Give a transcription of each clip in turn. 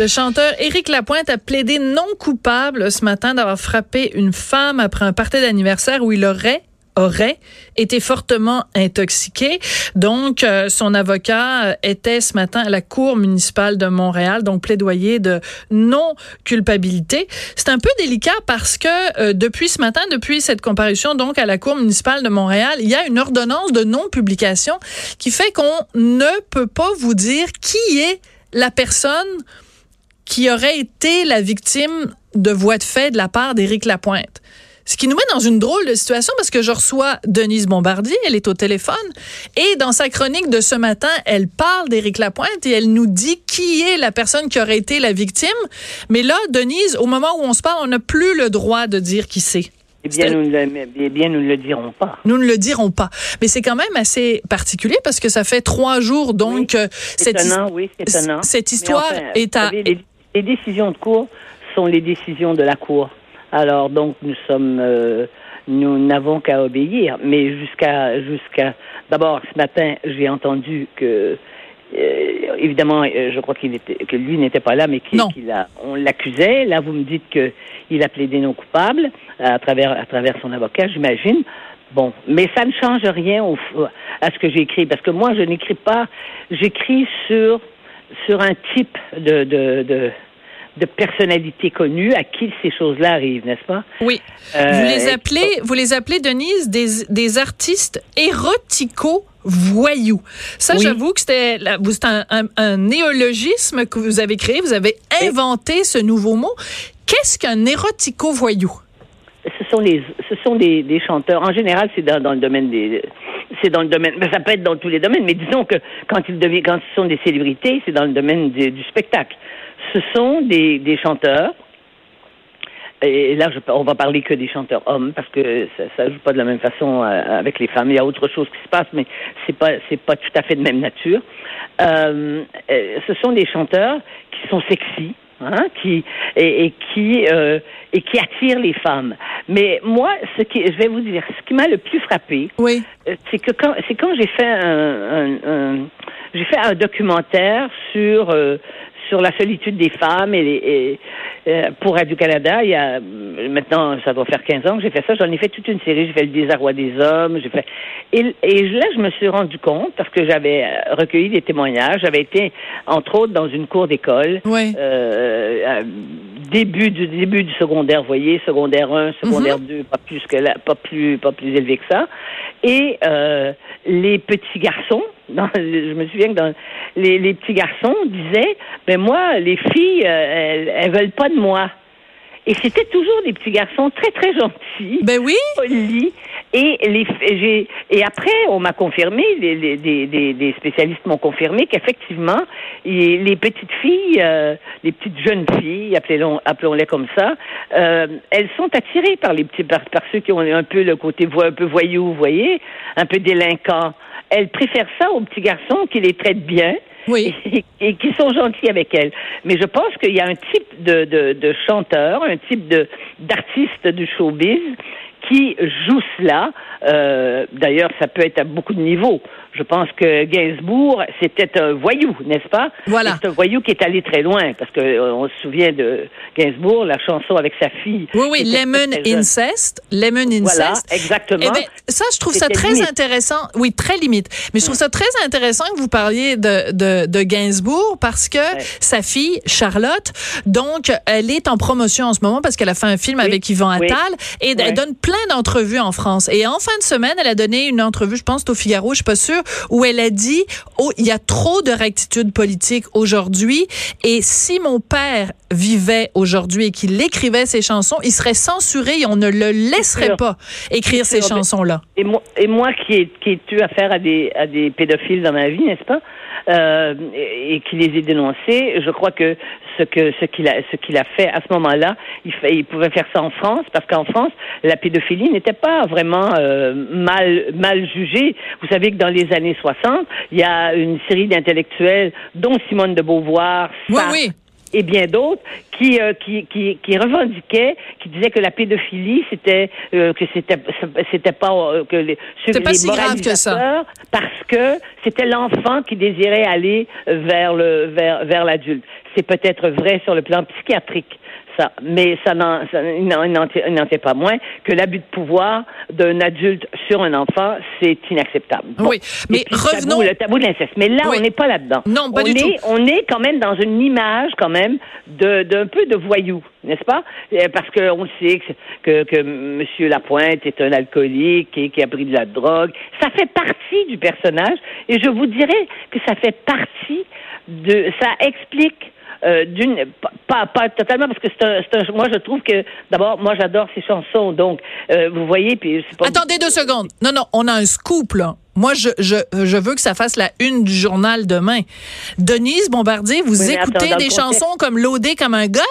Le chanteur Éric Lapointe a plaidé non coupable ce matin d'avoir frappé une femme après un party d'anniversaire où il aurait aurait été fortement intoxiqué. Donc, euh, son avocat euh, était ce matin à la Cour municipale de Montréal, donc plaidoyer de non-culpabilité. C'est un peu délicat parce que euh, depuis ce matin, depuis cette comparution donc à la Cour municipale de Montréal, il y a une ordonnance de non-publication qui fait qu'on ne peut pas vous dire qui est la personne qui aurait été la victime de voies de fait de la part d'Éric Lapointe. Ce qui nous met dans une drôle de situation parce que je reçois Denise Bombardier, elle est au téléphone, et dans sa chronique de ce matin, elle parle d'Éric Lapointe et elle nous dit qui est la personne qui aurait été la victime. Mais là, Denise, au moment où on se parle, on n'a plus le droit de dire qui c'est. Eh bien, nous ne, eh bien, nous ne le dirons pas. Nous ne le dirons pas. Mais c'est quand même assez particulier parce que ça fait trois jours, donc, oui, cette, étonnant, oui, étonnant. cette histoire enfin, est à... les, les décisions de cour sont les décisions de la cour. Alors donc nous sommes, euh, nous n'avons qu'à obéir. Mais jusqu'à jusqu'à d'abord ce matin j'ai entendu que euh, évidemment euh, je crois qu'il était que lui n'était pas là mais qu'il qu a on l'accusait. Là vous me dites que il a plaidé non coupable à travers à travers son avocat j'imagine. Bon, mais ça ne change rien au, à ce que j'écris parce que moi je n'écris pas, j'écris sur sur un type de, de, de de personnalités connues à qui ces choses-là arrivent, n'est-ce pas? Oui. Euh, vous les appelez, vous les appelez, Denise, des, des artistes érotico voyous. Ça, oui. j'avoue que c'était un, un, un, néologisme que vous avez créé. Vous avez inventé oui. ce nouveau mot. Qu'est-ce qu'un érotico voyou? Ce sont les, ce sont des, chanteurs. En général, c'est dans, le domaine des, c'est dans le domaine, mais ça peut être dans tous les domaines, mais disons que quand ils deviennent, quand ce sont des célébrités, c'est dans le domaine du, spectacle. Ce sont des, chanteurs, et là, je, on va parler que des chanteurs hommes parce que ça, ça joue pas de la même façon euh, avec les femmes. Il y a autre chose qui se passe, mais c'est pas c'est pas tout à fait de même nature. Euh, ce sont des chanteurs qui sont sexy, hein, qui et, et qui euh, et qui attirent les femmes. Mais moi, ce qui je vais vous dire, ce qui m'a le plus frappé, oui. c'est que quand c'est quand j'ai fait un, un, un j'ai fait un documentaire sur euh, sur la solitude des femmes et, les, et euh, pour Radio-Canada, il y a maintenant, ça doit faire 15 ans que j'ai fait ça. J'en ai fait toute une série. J'ai fait le désarroi des hommes. J'ai fait et, et, là, je me suis rendu compte parce que j'avais recueilli des témoignages. J'avais été, entre autres, dans une cour d'école. Oui. Euh, début du début du secondaire, vous voyez, secondaire 1, secondaire mm -hmm. 2, pas plus que là, pas plus pas plus élevé que ça. Et euh, les petits garçons, dans, je me souviens que dans les, les petits garçons disaient, mais ben moi, les filles, euh, elles, elles veulent pas de moi. Et c'était toujours des petits garçons très très gentils, ben oui, polis. Et les j'ai et après on m'a confirmé, les, les, des, des spécialistes m'ont confirmé qu'effectivement les petites filles, euh, les petites jeunes filles, appelons appelons-les comme ça, euh, elles sont attirées par les petits par, par, ceux qui ont un peu le côté un peu voyou, vous voyez, un peu délinquant. Elles préfèrent ça aux petits garçons qui les traitent bien oui. et, et, qui sont gentils avec elle. Mais je pense qu'il y a un type de, de, de chanteur, un type de d'artiste du showbiz qui joue cela. Euh, D'ailleurs, ça peut être à beaucoup de niveaux. Je pense que Gainsbourg, c'était un voyou, n'est-ce pas? Voilà. C'est un voyou qui est allé très loin, parce que euh, on se souvient de Gainsbourg, la chanson avec sa fille. Oui, oui, Lemon Incest. Lemon Incest. Voilà, exactement. Eh bien, ça, je trouve ça très limite. intéressant. Oui, très limite. Mais je trouve ça très intéressant que vous parliez de, de, de Gainsbourg, parce que ouais. sa fille, Charlotte, donc, elle est en promotion en ce moment, parce qu'elle a fait un film oui. avec Yvan Attal, oui. et elle donne plein d'entrevues en France. Et en fin de semaine, elle a donné une entrevue, je pense, au Figaro, je suis pas sûre, où elle a dit oh, il y a trop de rectitude politique aujourd'hui et si mon père vivait aujourd'hui et qu'il écrivait ses chansons, il serait censuré et on ne le laisserait pas écrire ces chansons-là. Et moi, et moi qui ai, qui ai eu affaire à des, à des pédophiles dans ma vie, n'est-ce pas? Euh, et qui les ait dénoncés. Je crois que ce que ce qu'il a ce qu'il a fait à ce moment-là, il, fait, il pouvait faire ça en France parce qu'en France, la pédophilie n'était pas vraiment euh, mal mal jugée. Vous savez que dans les années 60, il y a une série d'intellectuels, dont Simone de Beauvoir, oui, oui et bien d'autres qui, euh, qui, qui, qui revendiquaient, qui disaient que la pédophilie c'était euh, que c'était c'était pas euh, que les, les pas si grave que ça parce que c'était l'enfant qui désirait aller vers le vers vers l'adulte. C'est peut-être vrai sur le plan psychiatrique ça. Mais ça n'en tient pas moins que l'abus de pouvoir d'un adulte sur un enfant, c'est inacceptable. oui, mais revenons... le tabou de l'inceste. Mais là, on n'est pas là-dedans. Non, pas on du est, tout. On est quand même dans une image, quand même, d'un peu de voyou, n'est-ce pas? Euh, parce qu'on sait que, que, M. Lapointe est un alcoolique et qui a pris de la drogue. Ça fait partie du personnage et je vous dirais que ça fait partie de... Ça explique euh, d'une pas, pas totalement parce que c'est un, un, moi je trouve que d'abord moi j'adore ces chansons donc euh, vous voyez puis pas attendez deux secondes non non on a un scoop là moi, je, je, je veux que ça fasse la une du journal demain. Denise Bombardier, vous oui, écoutez attends, des chansons comme Loadé comme un gun?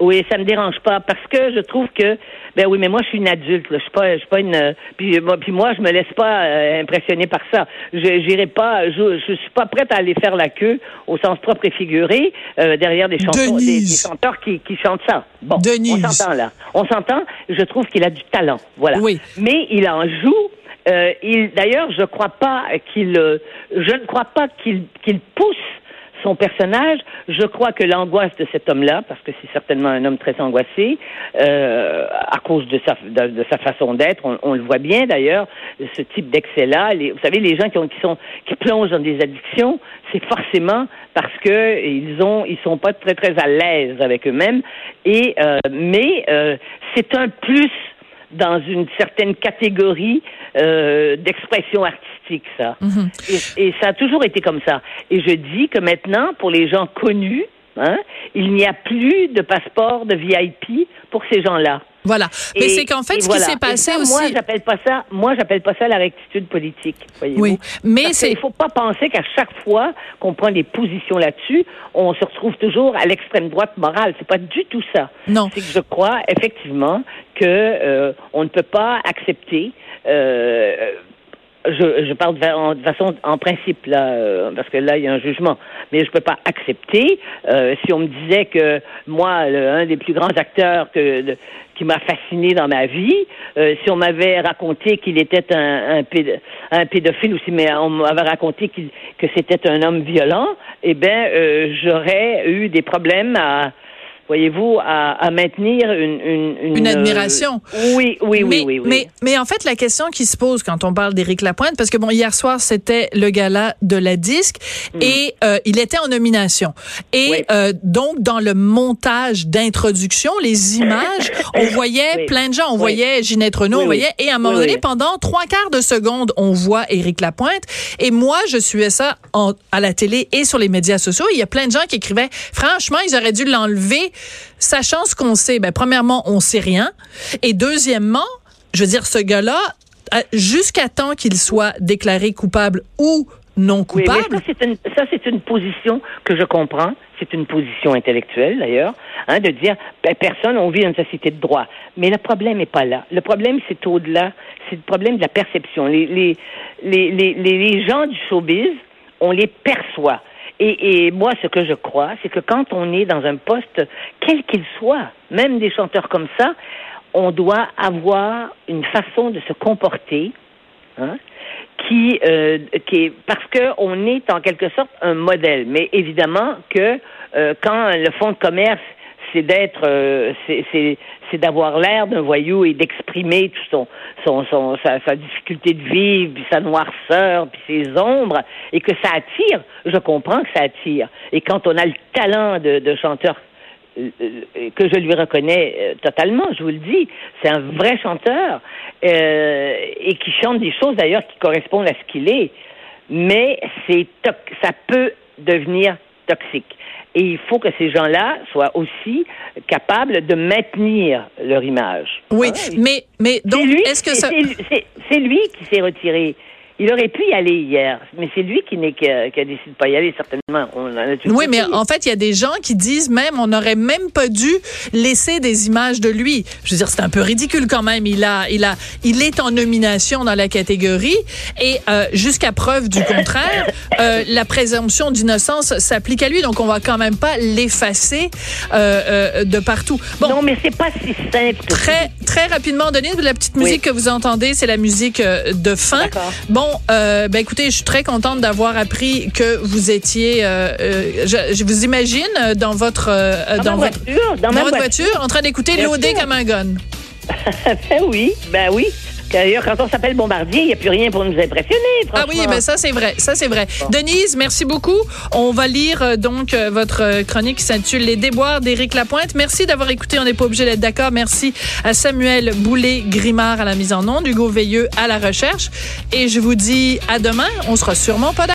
Oui, ça me dérange pas parce que je trouve que ben oui, mais moi je suis une adulte, là. je suis pas je suis pas une puis moi puis moi je me laisse pas euh, impressionner par ça. Je j'irai pas je, je suis pas prête à aller faire la queue au sens propre et figuré euh, derrière des chansons des, des, chanteurs qui, qui chantent ça. Bon, Denise. on s'entend là. On s'entend, je trouve qu'il a du talent, voilà. Oui. Mais il en joue euh, il d'ailleurs, je crois pas qu'il euh, je ne crois pas qu'il qu'il pousse son personnage, je crois que l'angoisse de cet homme-là, parce que c'est certainement un homme très angoissé, euh, à cause de sa, façon d'être, on, le voit bien d'ailleurs, ce type d'excès-là. Vous savez, les gens qui, qui, sont, qui plongent dans des addictions, c'est forcément parce que ils ont, ils sont pas très très à l'aise avec eux-mêmes. Et euh, mais euh, c'est un plus dans une certaine catégorie euh, d'expression artistique, ça. Mm -hmm. et, et, ça a toujours été comme ça. Et je dis que maintenant, pour les gens connus, hein, il n'y a plus de passeport de VIP pour ces gens-là. Voilà. Mais c'est qu'en fait, ce voilà. qui s'est passé ça, aussi. Moi, j'appelle pas ça. Moi, j'appelle pas ça la rectitude politique. Oui, mais c'est. Il faut pas penser qu'à chaque fois qu'on prend des positions là-dessus, on se retrouve toujours à l'extrême droite morale. C'est pas du tout ça. Non. C'est que je crois effectivement que euh, on ne peut pas accepter. Euh, je, je parle de, façon en principe là, euh, parce que là il y a un jugement, mais je peux pas accepter. Euh, si on me disait que moi, un des plus grands acteurs que qui m'a fasciné dans ma vie, euh, si on m'avait raconté qu'il était un, un, péd un, pédophile ou si mais on m'avait raconté qu que c'était un homme violent, eh ben j'aurais eu des problèmes à voyez-vous, à, à, maintenir une, une, une, une admiration. Euh, oui, oui, mais, oui, oui, oui. Mais, mais en fait, la question qui se pose quand on parle d'Éric Lapointe, parce que bon, hier soir, c'était le gala de la disque mm. et euh, il était en nomination. Et oui. euh, donc, dans le montage d'introduction, les images, on voyait oui. plein de gens. On voyait Ginette Renault, on voyait, et à un moment donné, pendant trois quarts de seconde, on voit Éric Lapointe. Et moi, je suivais ça en, à la télé et sur les médias sociaux. Il y a plein de gens qui écrivaient, franchement, ils auraient dû l'enlever sachant ce qu'on sait, ben, premièrement, on sait rien. Et deuxièmement, je veux dire, ce gars-là, jusqu'à temps qu'il soit déclaré coupable ou non coupable. Oui, ça, c'est une, position que je comprends. C'est une position intellectuelle, d'ailleurs, hein, de dire, ben, personne, on vit dans une société de droit. Mais le problème n'est pas là. Le problème, c'est au-delà. C'est le problème de la perception. Les, les, les, les, les gens du showbiz, on les perçoit. Et, et, moi, ce que je crois, c'est que quand on est dans un poste, quel qu'il soit, même des chanteurs comme ça, on doit avoir une façon de se comporter, hein, qui, euh, qui est parce que on est en quelque sorte un modèle. Mais évidemment que euh, quand le fonds de commerce c'est d'être, euh, d'avoir l'air d'un voyou et d'exprimer sa, difficulté de vivre, puis sa noirceur, puis ses ombres, et que ça attire. Je comprends que ça attire. Et quand on a le talent de, chanteur euh, que je lui reconnais euh, totalement, je vous le dis, c'est un vrai chanteur euh, et qui chante des choses d'ailleurs qui correspondent à ce qu'il est. Mais c'est ça peut devenir toxique. Et il faut que ces gens-là soient aussi capables de maintenir leur image. Oui, hein? mais, mais donc, est-ce que ça... C'est lui qui s'est retiré. Il aurait pu y aller hier, mais c'est lui qui, qui, a, qui a décidé de pas y aller, certainement. On en a oui, mais en fait, il y a des gens qui disent même, on n'aurait même pas dû laisser des images de lui. Je veux dire, c'est un peu ridicule quand même. Il a, il a, il est en nomination dans la catégorie et euh, jusqu'à preuve du contraire, euh, la présomption d'innocence s'applique à lui. Donc, on va quand même pas l'effacer euh, de partout. Bon, non, mais c'est pas si simple. Très, très rapidement, Denise, la petite musique que vous entendez, c'est la musique euh, de fin. Bon, euh, ben écoutez, je suis très contente d'avoir appris que vous étiez, euh, je, vous imagine dans votre dans, votre voiture, dans, votre voiture. en train d'écouter l'OD comme un gun. ben oui, ben oui. D'ailleurs, quand on s'appelle Bombardier, il n'y a plus rien pour nous impressionner. Ah oui, mais ça c'est vrai, ça c'est vrai. Denise, merci beaucoup. On va lire euh, donc euh, votre euh, chronique qui s'intitule Les déboires d'Éric Lapointe. Merci d'avoir écouté. On n'est pas obligé d'être d'accord. Merci à Samuel Boulet-Grimard à la mise en onde, Hugo Veilleux à la recherche. Et je vous dis à demain. On sera sûrement pas d'accord.